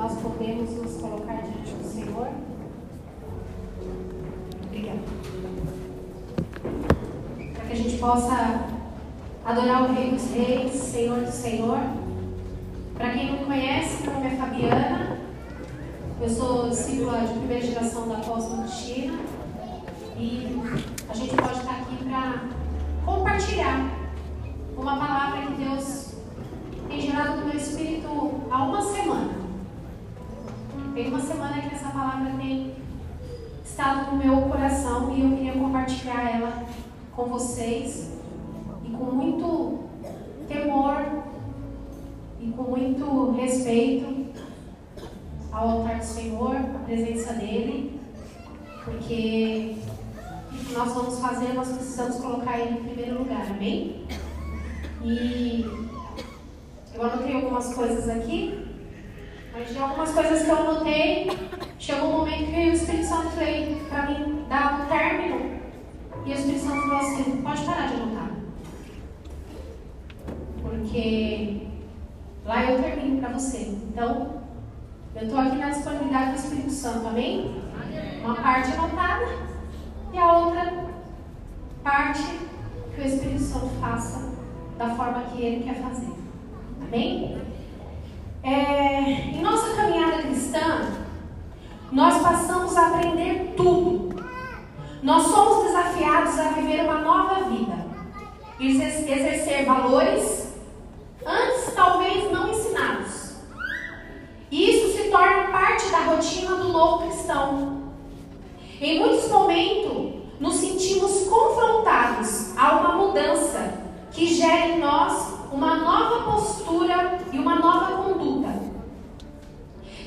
nós podemos nos colocar diante do Senhor? Obrigada. Para que a gente possa adorar o Rei dos Reis, Senhor do Senhor. Para quem não me conhece, meu nome é Fabiana. Eu sou discípula de primeira geração da Cristina. E a gente pode estar aqui para compartilhar uma palavra que Deus tem gerado no meu espírito há uma semana. Tem uma semana que essa palavra tem estado no meu coração e eu queria compartilhar ela com vocês e com muito temor e com muito respeito ao altar do Senhor, a presença dele, porque o que nós vamos fazer, nós precisamos colocar ele em primeiro lugar, amém? E eu anotei algumas coisas aqui, mas de algumas coisas que eu anotei, chegou um momento que o Espírito Santo veio para mim dar um término, e o Espírito Santo falou assim: pode parar de anotar. Porque lá eu termino para você. Então, eu estou aqui na disponibilidade do Espírito Santo, amém? Uma parte anotada e a outra parte que o Espírito Santo faça da forma que ele quer fazer. Amém? É, em nossa caminhada cristã, nós passamos a aprender tudo. Nós somos desafiados a viver uma nova vida, exercer valores antes talvez não ensinados. E isso se torna parte da rotina do novo cristão. Em muitos momentos, nos sentimos confrontados a uma mudança que gera em nós uma nova postura e uma nova conduta.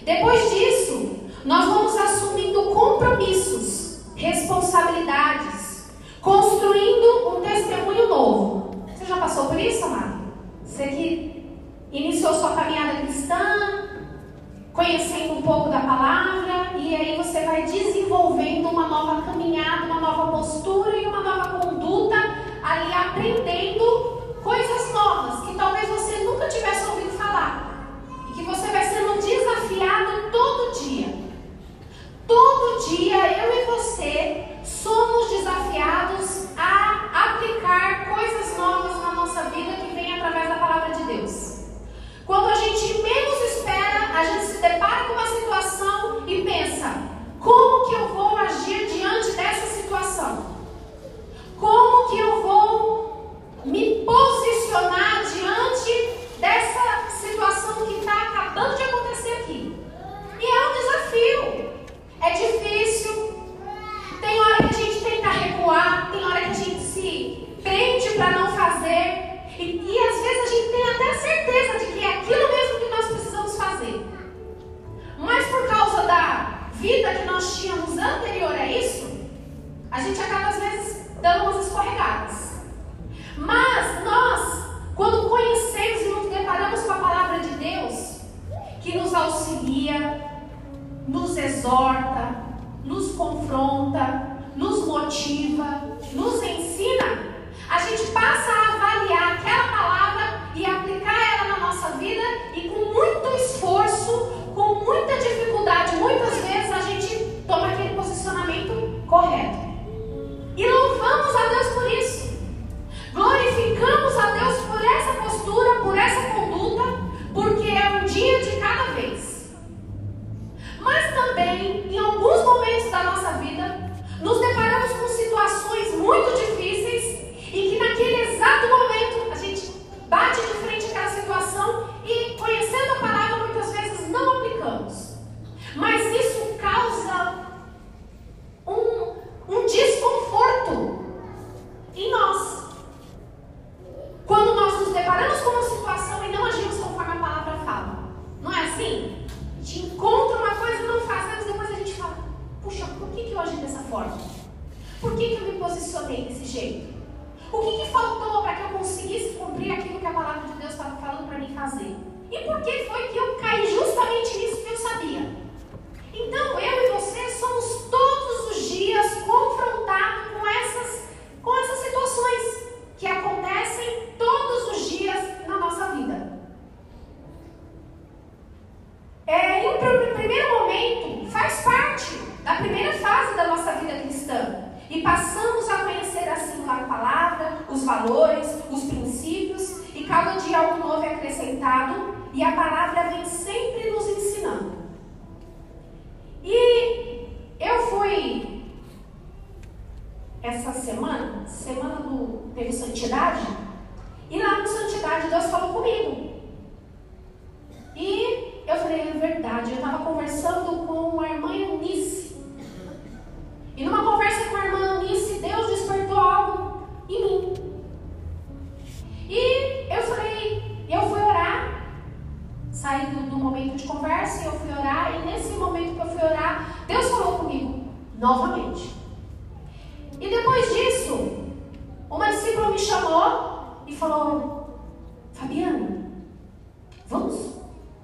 Depois disso, nós vamos assumindo compromissos, responsabilidades, construindo um testemunho novo. Você já passou por isso, amado? Você que iniciou sua caminhada cristã, conhecendo um pouco da palavra, e aí você vai desenvolvendo uma nova caminhada, uma nova postura e uma nova conduta, ali aprendendo vida que vem através da palavra de Deus. Quando a gente menos espera, a gente se depara com uma situação e pensa: como que eu vou agir diante dessa situação? Como que eu vou me posicionar diante dessa situação que está acabando de acontecer aqui? E é um desafio. É difícil. Tem hora que a gente tenta recuar, tem hora que a gente se prende para não fazer. E, e às vezes a gente tem até certeza de que é aquilo mesmo que nós precisamos fazer. Mas por causa da vida que nós tínhamos anterior a isso, a gente acaba às vezes dando umas escorregadas. Mas nós, quando conhecemos e nos deparamos com a palavra de Deus, que nos auxilia, nos exorta, nos confronta, nos motiva, nos ensina, a gente passa a avaliar aquela palavra e aplicar ela na nossa vida e com muito esforço, com muita dificuldade, muitas vezes a gente toma aquele posicionamento correto. E louvamos a Deus por isso. Glorificamos a Deus por essa postura, por essa conduta,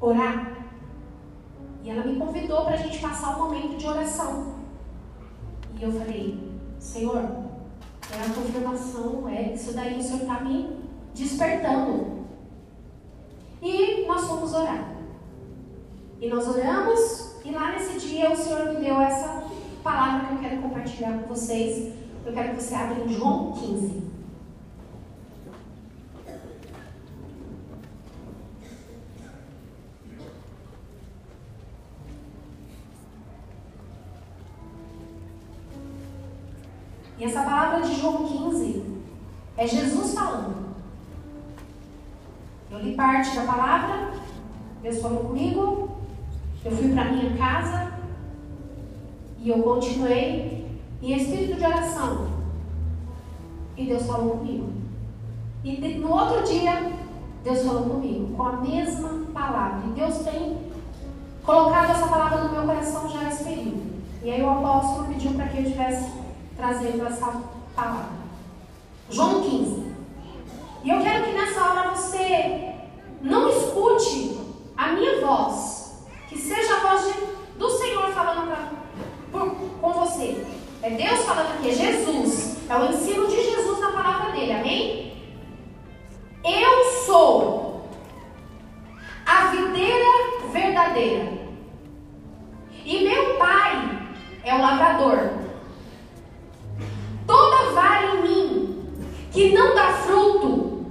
orar? E ela me convidou para a gente passar um momento de oração. E eu falei: Senhor, é a confirmação, é isso daí o Senhor está me despertando. E nós fomos orar. E nós oramos, e lá nesse dia o Senhor me deu essa palavra que eu quero compartilhar com vocês. Eu quero que você abra em João 15. João 15 é Jesus falando. Eu li parte da palavra, Deus falou comigo, eu fui para minha casa e eu continuei em espírito de oração. E Deus falou comigo. E no outro dia, Deus falou comigo com a mesma palavra. E Deus tem colocado essa palavra no meu coração já nesse período. E aí o apóstolo pediu para que eu estivesse trazendo essa João 15. E eu quero que nessa hora você não escute a minha voz, que seja a voz de, do Senhor falando pra, por, com você. É Deus falando aqui, é Jesus. É o ensino de Jesus na palavra dele, amém? Eu sou a videira verdadeira. E meu pai é o lavrador. Toda vara em mim que não dá fruto,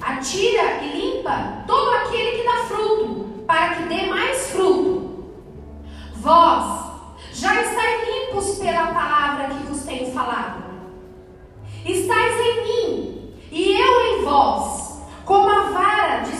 atira e limpa todo aquele que dá fruto, para que dê mais fruto. Vós já estáis limpos pela palavra que vos tenho falado. Estais em mim e eu em vós, como a vara de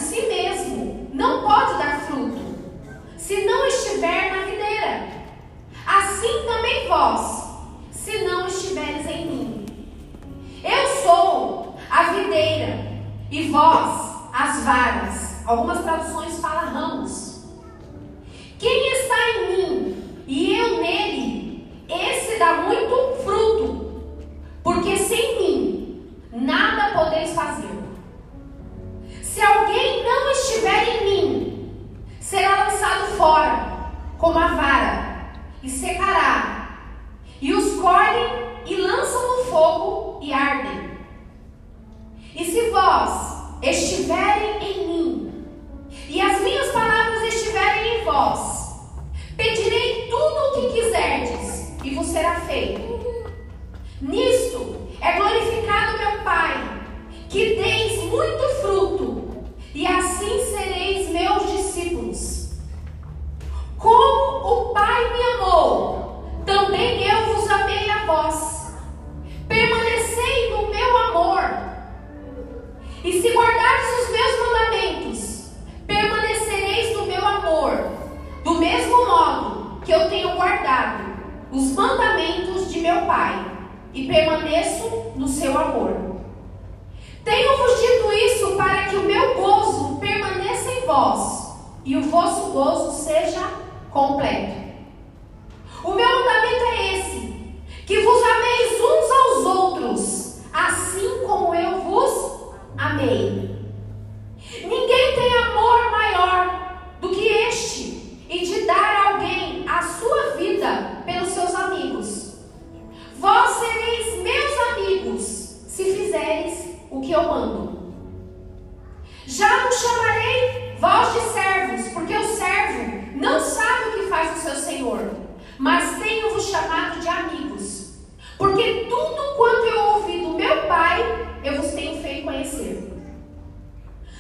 Já não chamarei vós de servos, porque o servo não sabe o que faz o seu senhor, mas tenho-vos chamado de amigos, porque tudo quanto eu ouvi do meu Pai, eu vos tenho feito conhecer.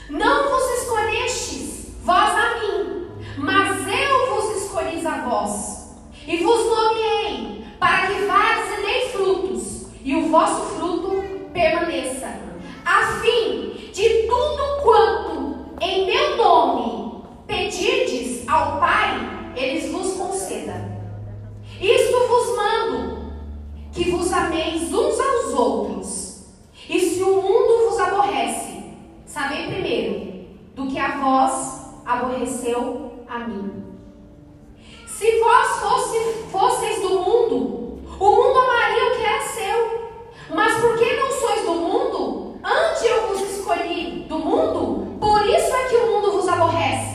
Não vos escolhestes vós a mim, mas eu vos escolhi a vós, e vos nomeei, para que vades e deem frutos, e o vosso fruto permaneça. Vos ameis uns aos outros. E se o mundo vos aborrece, sabei primeiro do que a vós aborreceu a mim. Se vós fosse, fosseis do mundo, o mundo amaria o que era seu. Mas porque não sois do mundo, antes eu vos escolhi do mundo, por isso é que o mundo vos aborrece.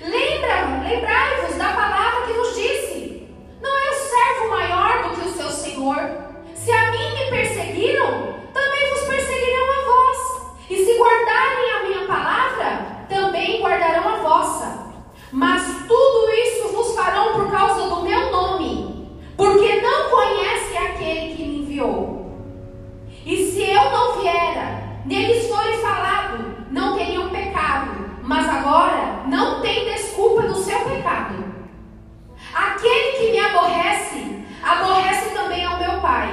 Lembra, lembrai-vos da palavra que vos disse: Não é o servo maior do que o seu senhor. Se a mim me perseguiram, também vos perseguirão a vós. E se guardarem a minha palavra, também guardarão a vossa. Mas tudo isso vos farão por causa do meu nome, porque não conhece aquele que me enviou. E se eu não viera, neles foi falado, não teriam pecado, mas agora não tem desculpa do seu pecado. Aquele que me aborrece, aborrece também ao meu Pai.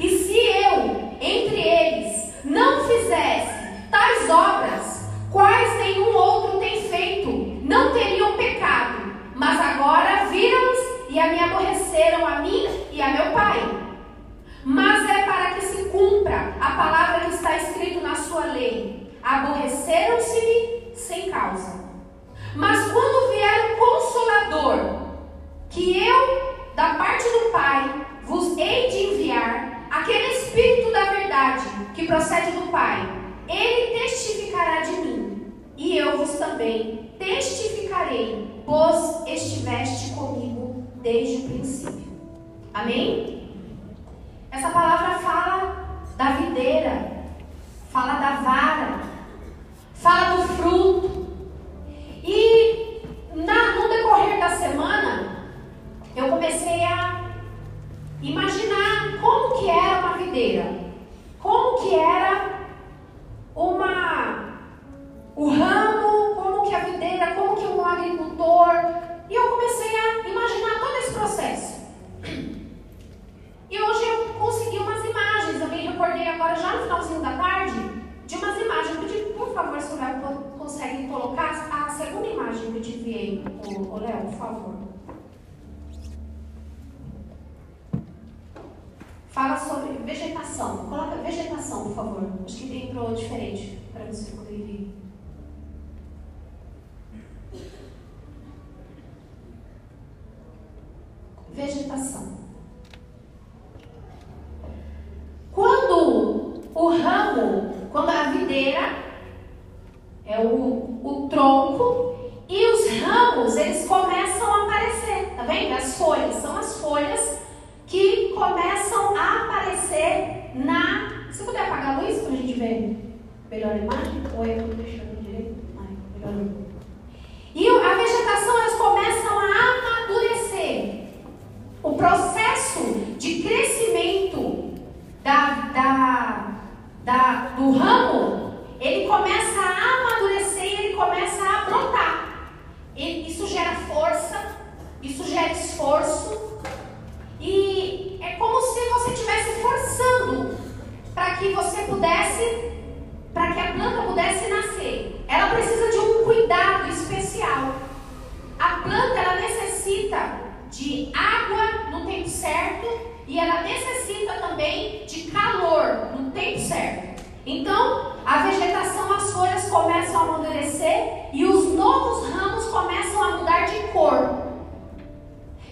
E se eu, entre eles, não fizesse tais obras, quais nenhum outro tem feito, não teriam pecado, mas agora viram-nos e a me aborreceram a mim e a meu Pai. Mas é para que se cumpra a palavra que está escrito na sua lei: gera esforço. E é como se você estivesse forçando para que você pudesse, para que a planta pudesse nascer. Ela precisa de um cuidado especial. A planta ela necessita de água no tempo certo e ela necessita também de calor no tempo certo. Então, a vegetação, as folhas começam a amadurecer e os novos ramos começam a mudar de cor.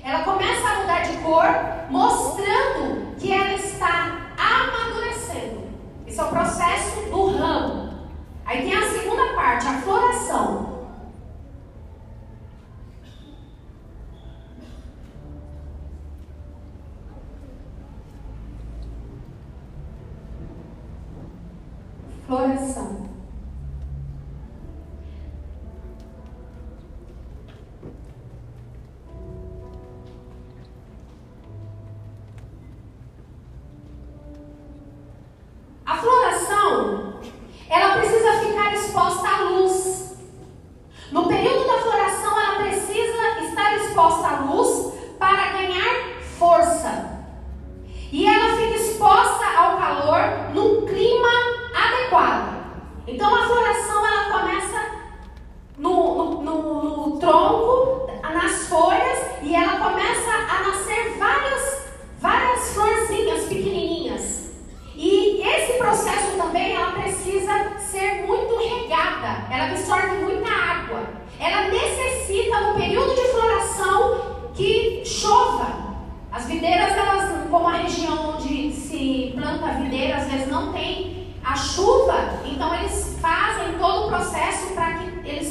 Ela começa a mudar de cor, mostrando que ela está amadurecendo. Esse é o processo do ramo. Aí tem a segunda parte, a floração. floração.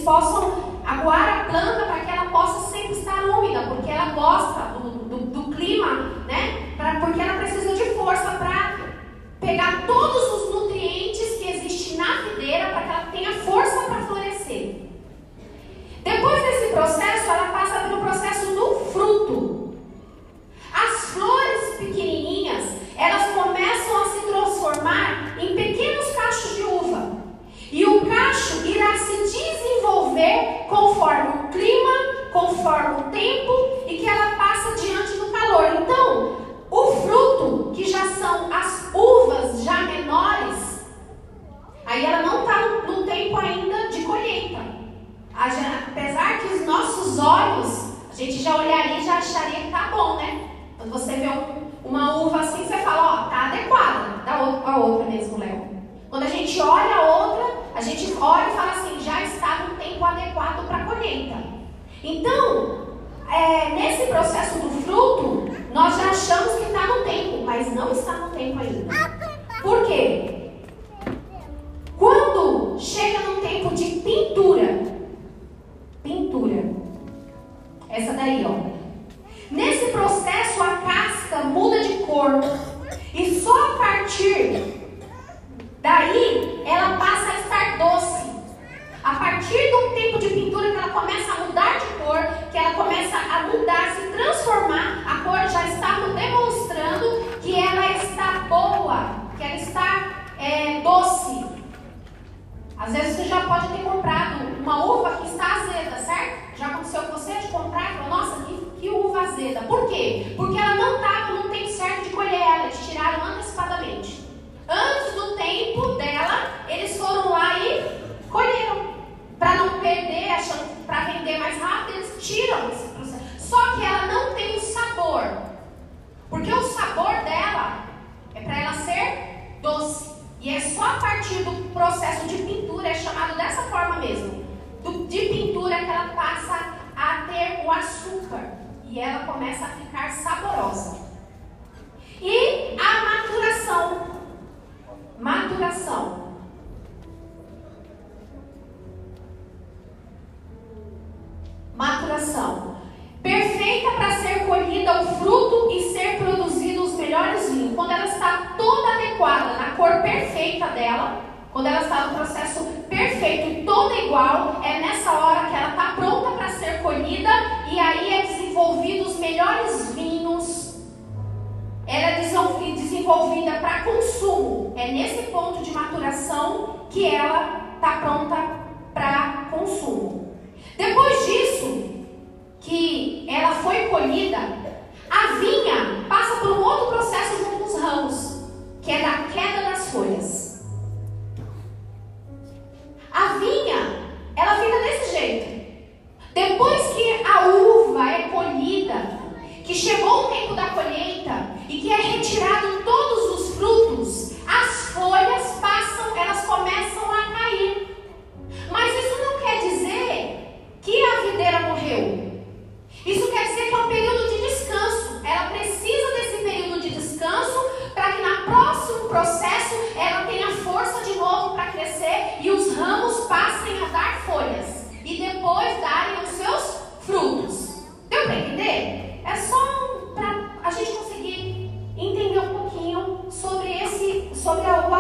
possam aguar a planta para que ela possa sempre estar úmida, porque ela gosta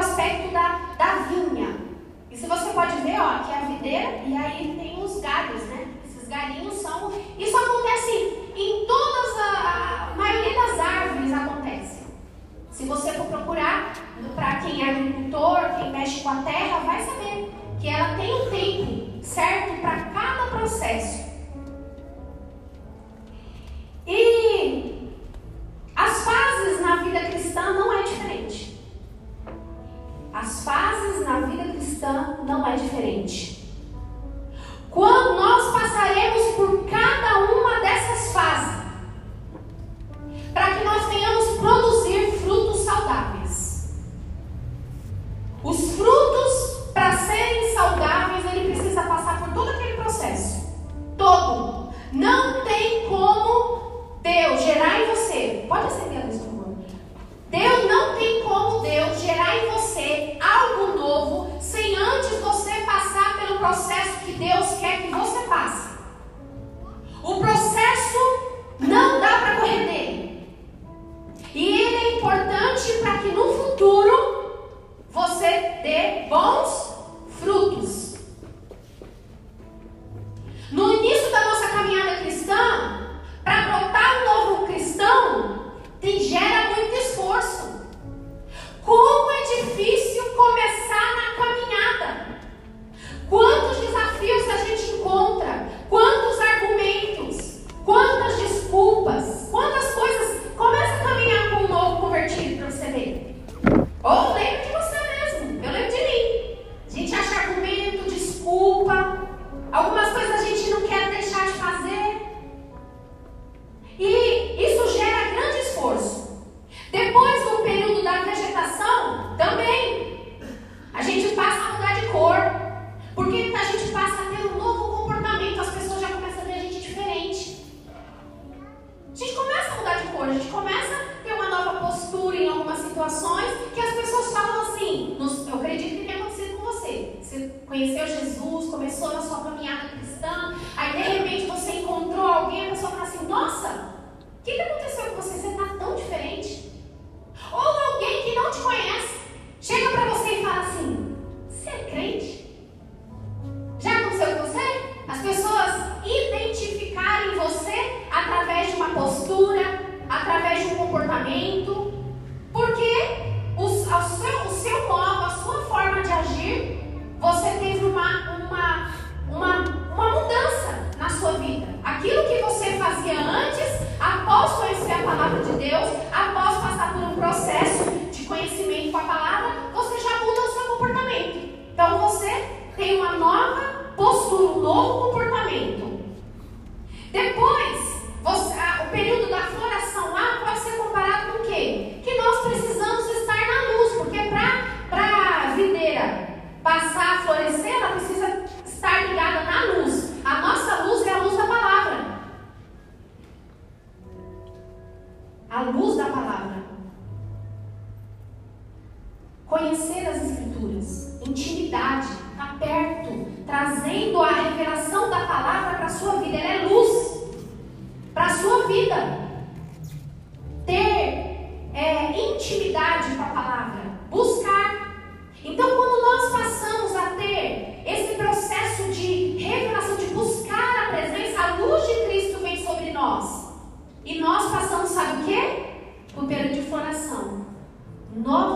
aspecto da, da vinha. Isso você pode ver, ó, que é a videira e aí tem os galhos, né? Esses galhinhos são. Isso acontece em todas a, a maioria das árvores acontece. Se você for procurar, para quem é agricultor, quem mexe com a terra, vai saber que ela tem um tempo certo para cada processo.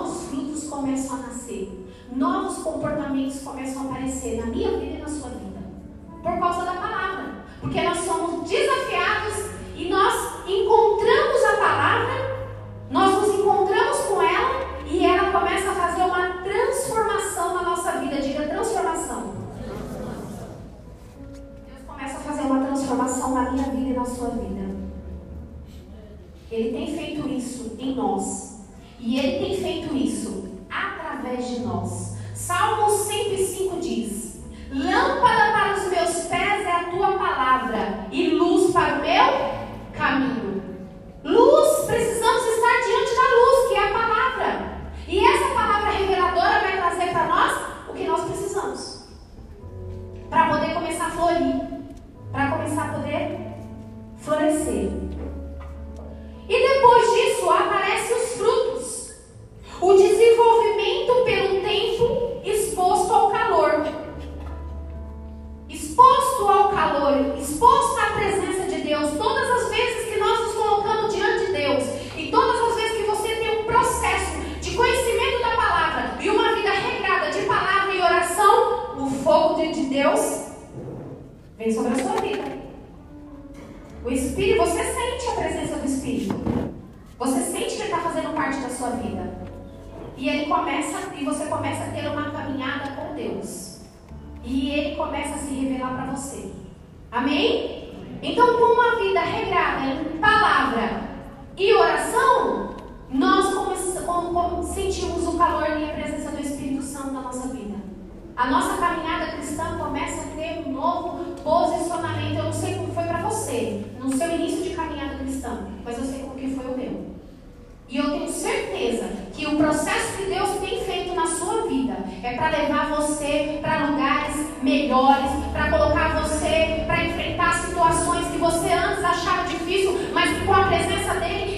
novos frutos começam a nascer, novos comportamentos começam a aparecer na minha vida e na sua vida, por causa da palavra, porque nós somos desafiados e nós encontramos a palavra, nós nos encontramos com ela e ela começa a fazer uma transformação na nossa vida, diga transformação. Deus começa a fazer uma transformação na minha vida e na sua vida. Ele tem feito isso em nós. E Ele tem feito isso através de nós. Salmo 105. melhores, para colocar você, para enfrentar situações que você antes achava difícil, mas que com a presença dele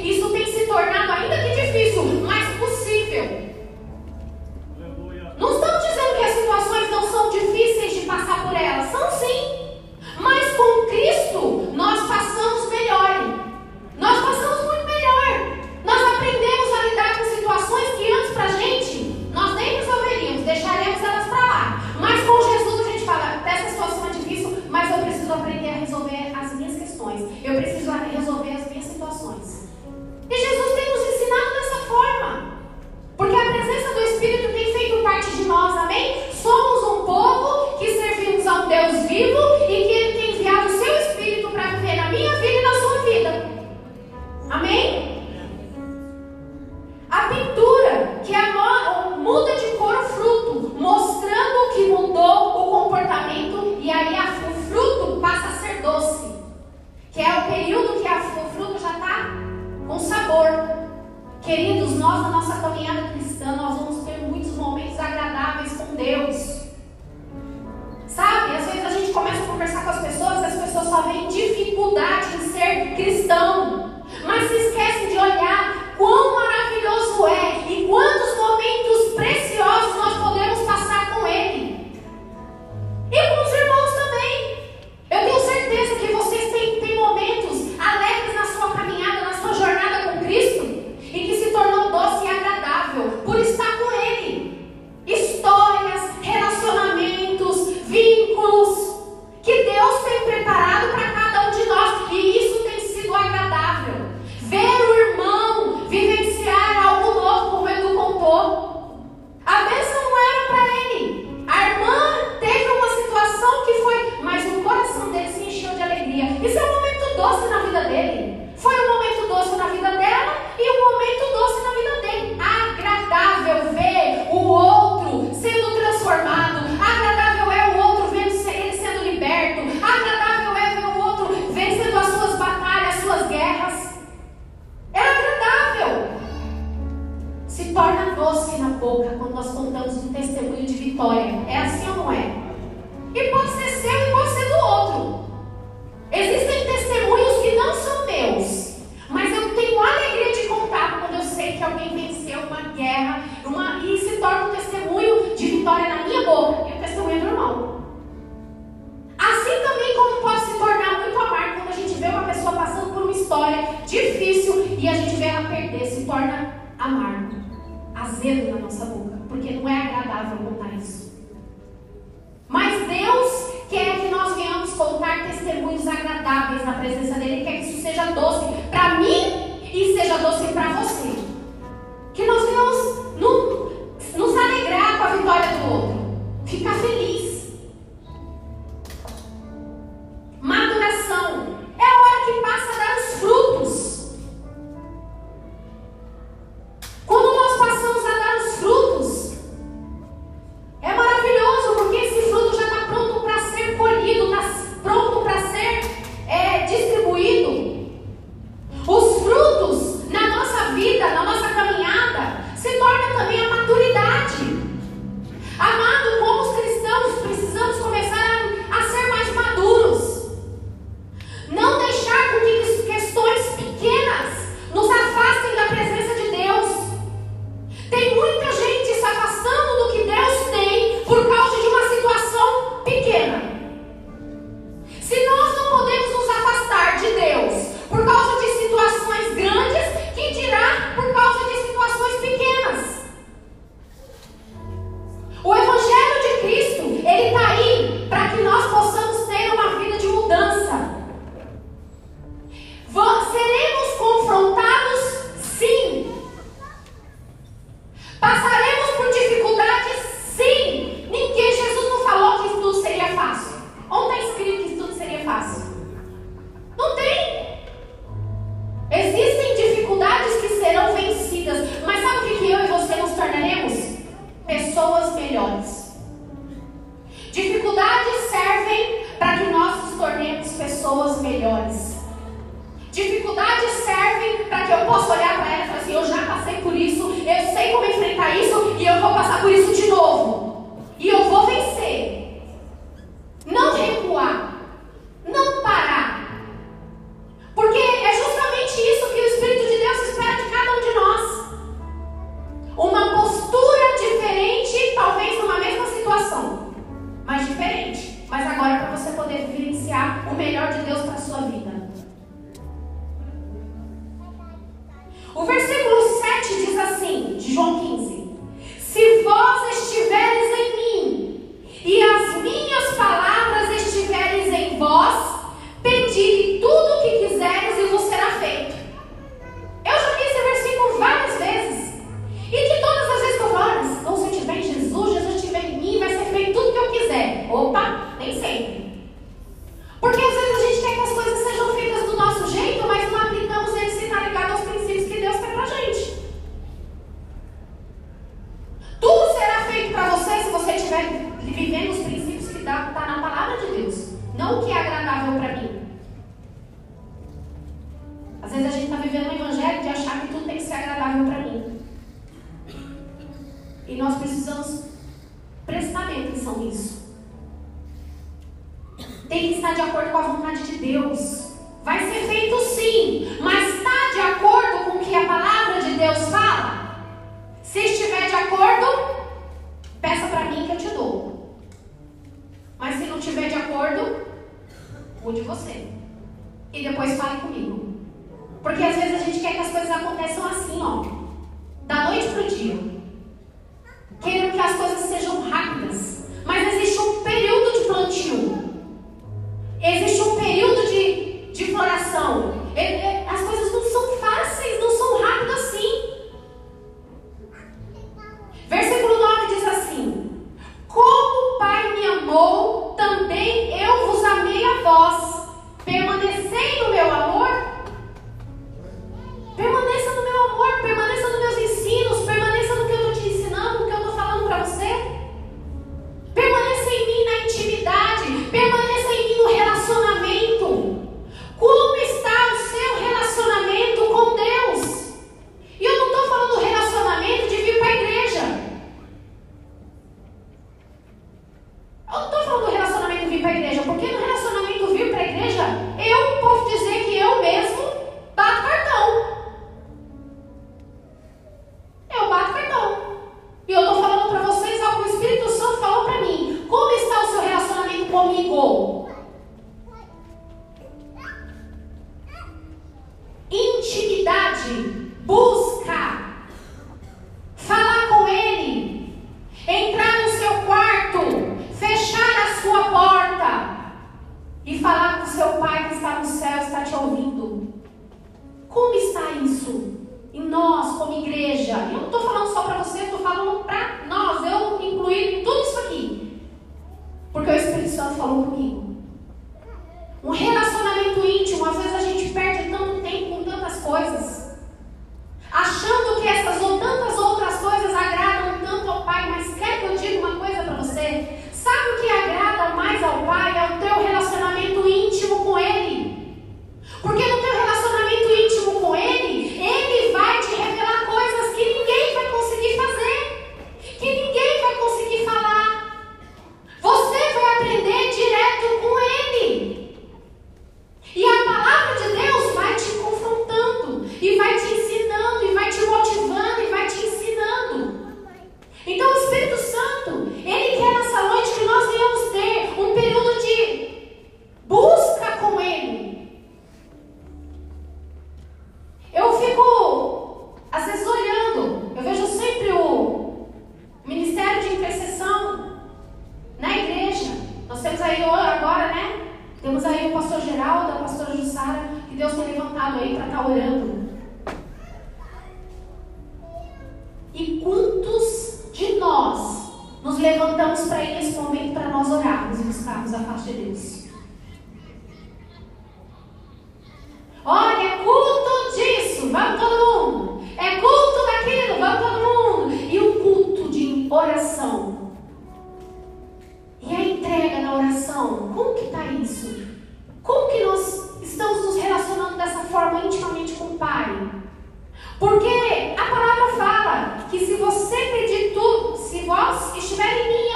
Porque a palavra fala que se você pedir tudo, se vós estiver em mim,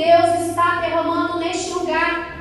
Deus está derramando neste lugar.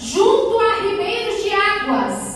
junto a ribeiros de águas.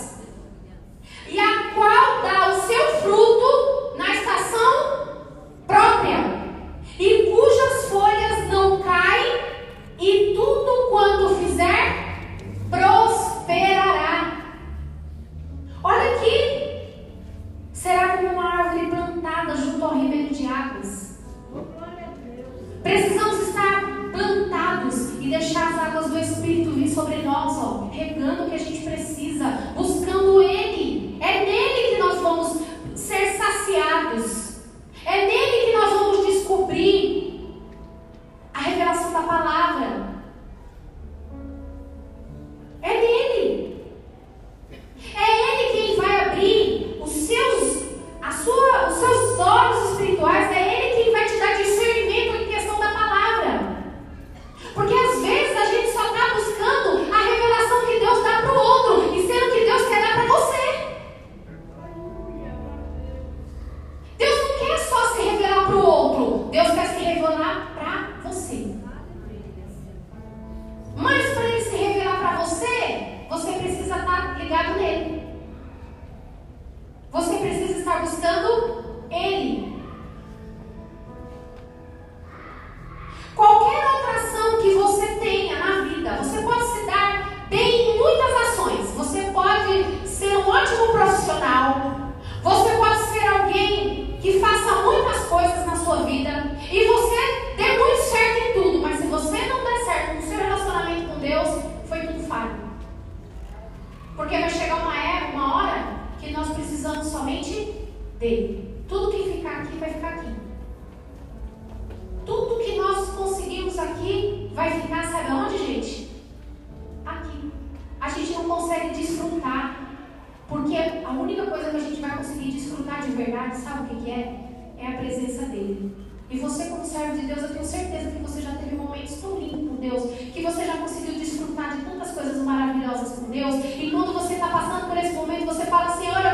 conseguir desfrutar de verdade, sabe o que, que é? É a presença dele. E você, como servo de Deus, eu tenho certeza que você já teve momentos tão lindos com Deus, que você já conseguiu desfrutar de tantas coisas maravilhosas com Deus. E quando você está passando por esse momento, você fala assim: Olha,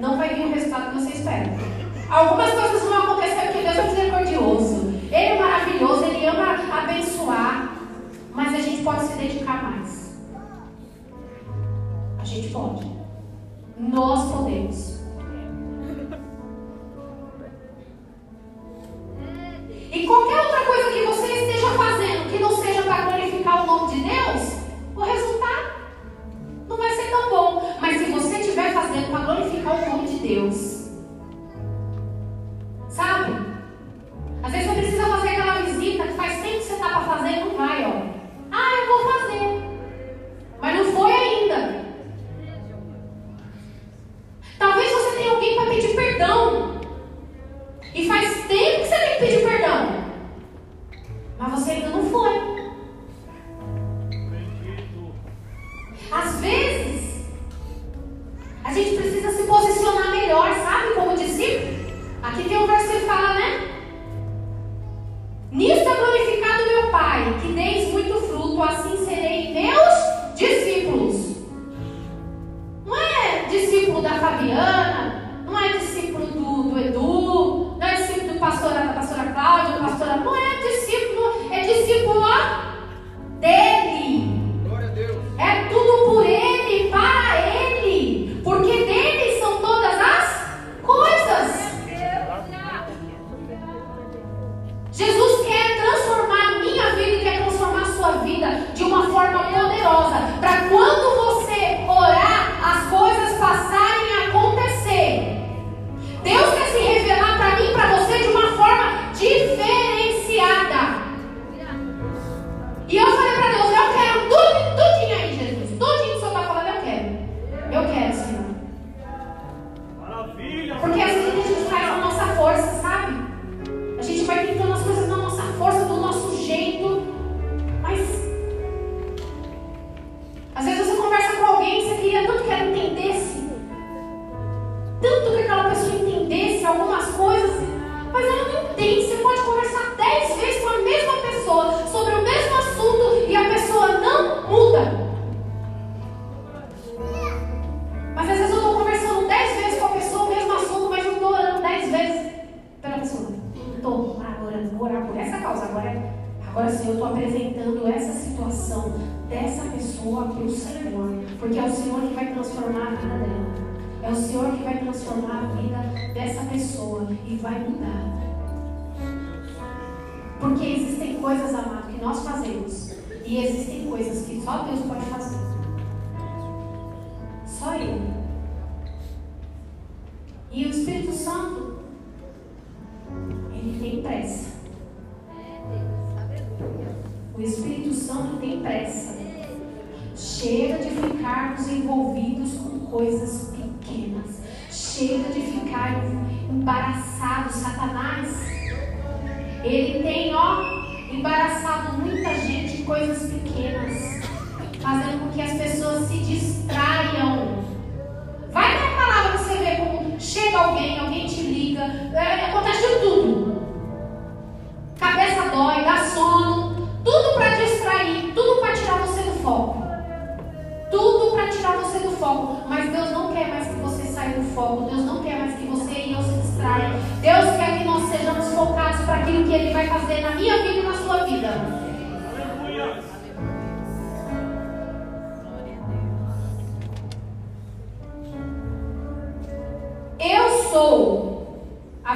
não vai vir o resultado que você espera. Algumas coisas vão acontecer porque Deus é misericordioso, Ele é maravilhoso, Ele ama abençoar, mas a gente pode se dedicar mais. A gente pode.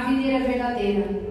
Olha Deus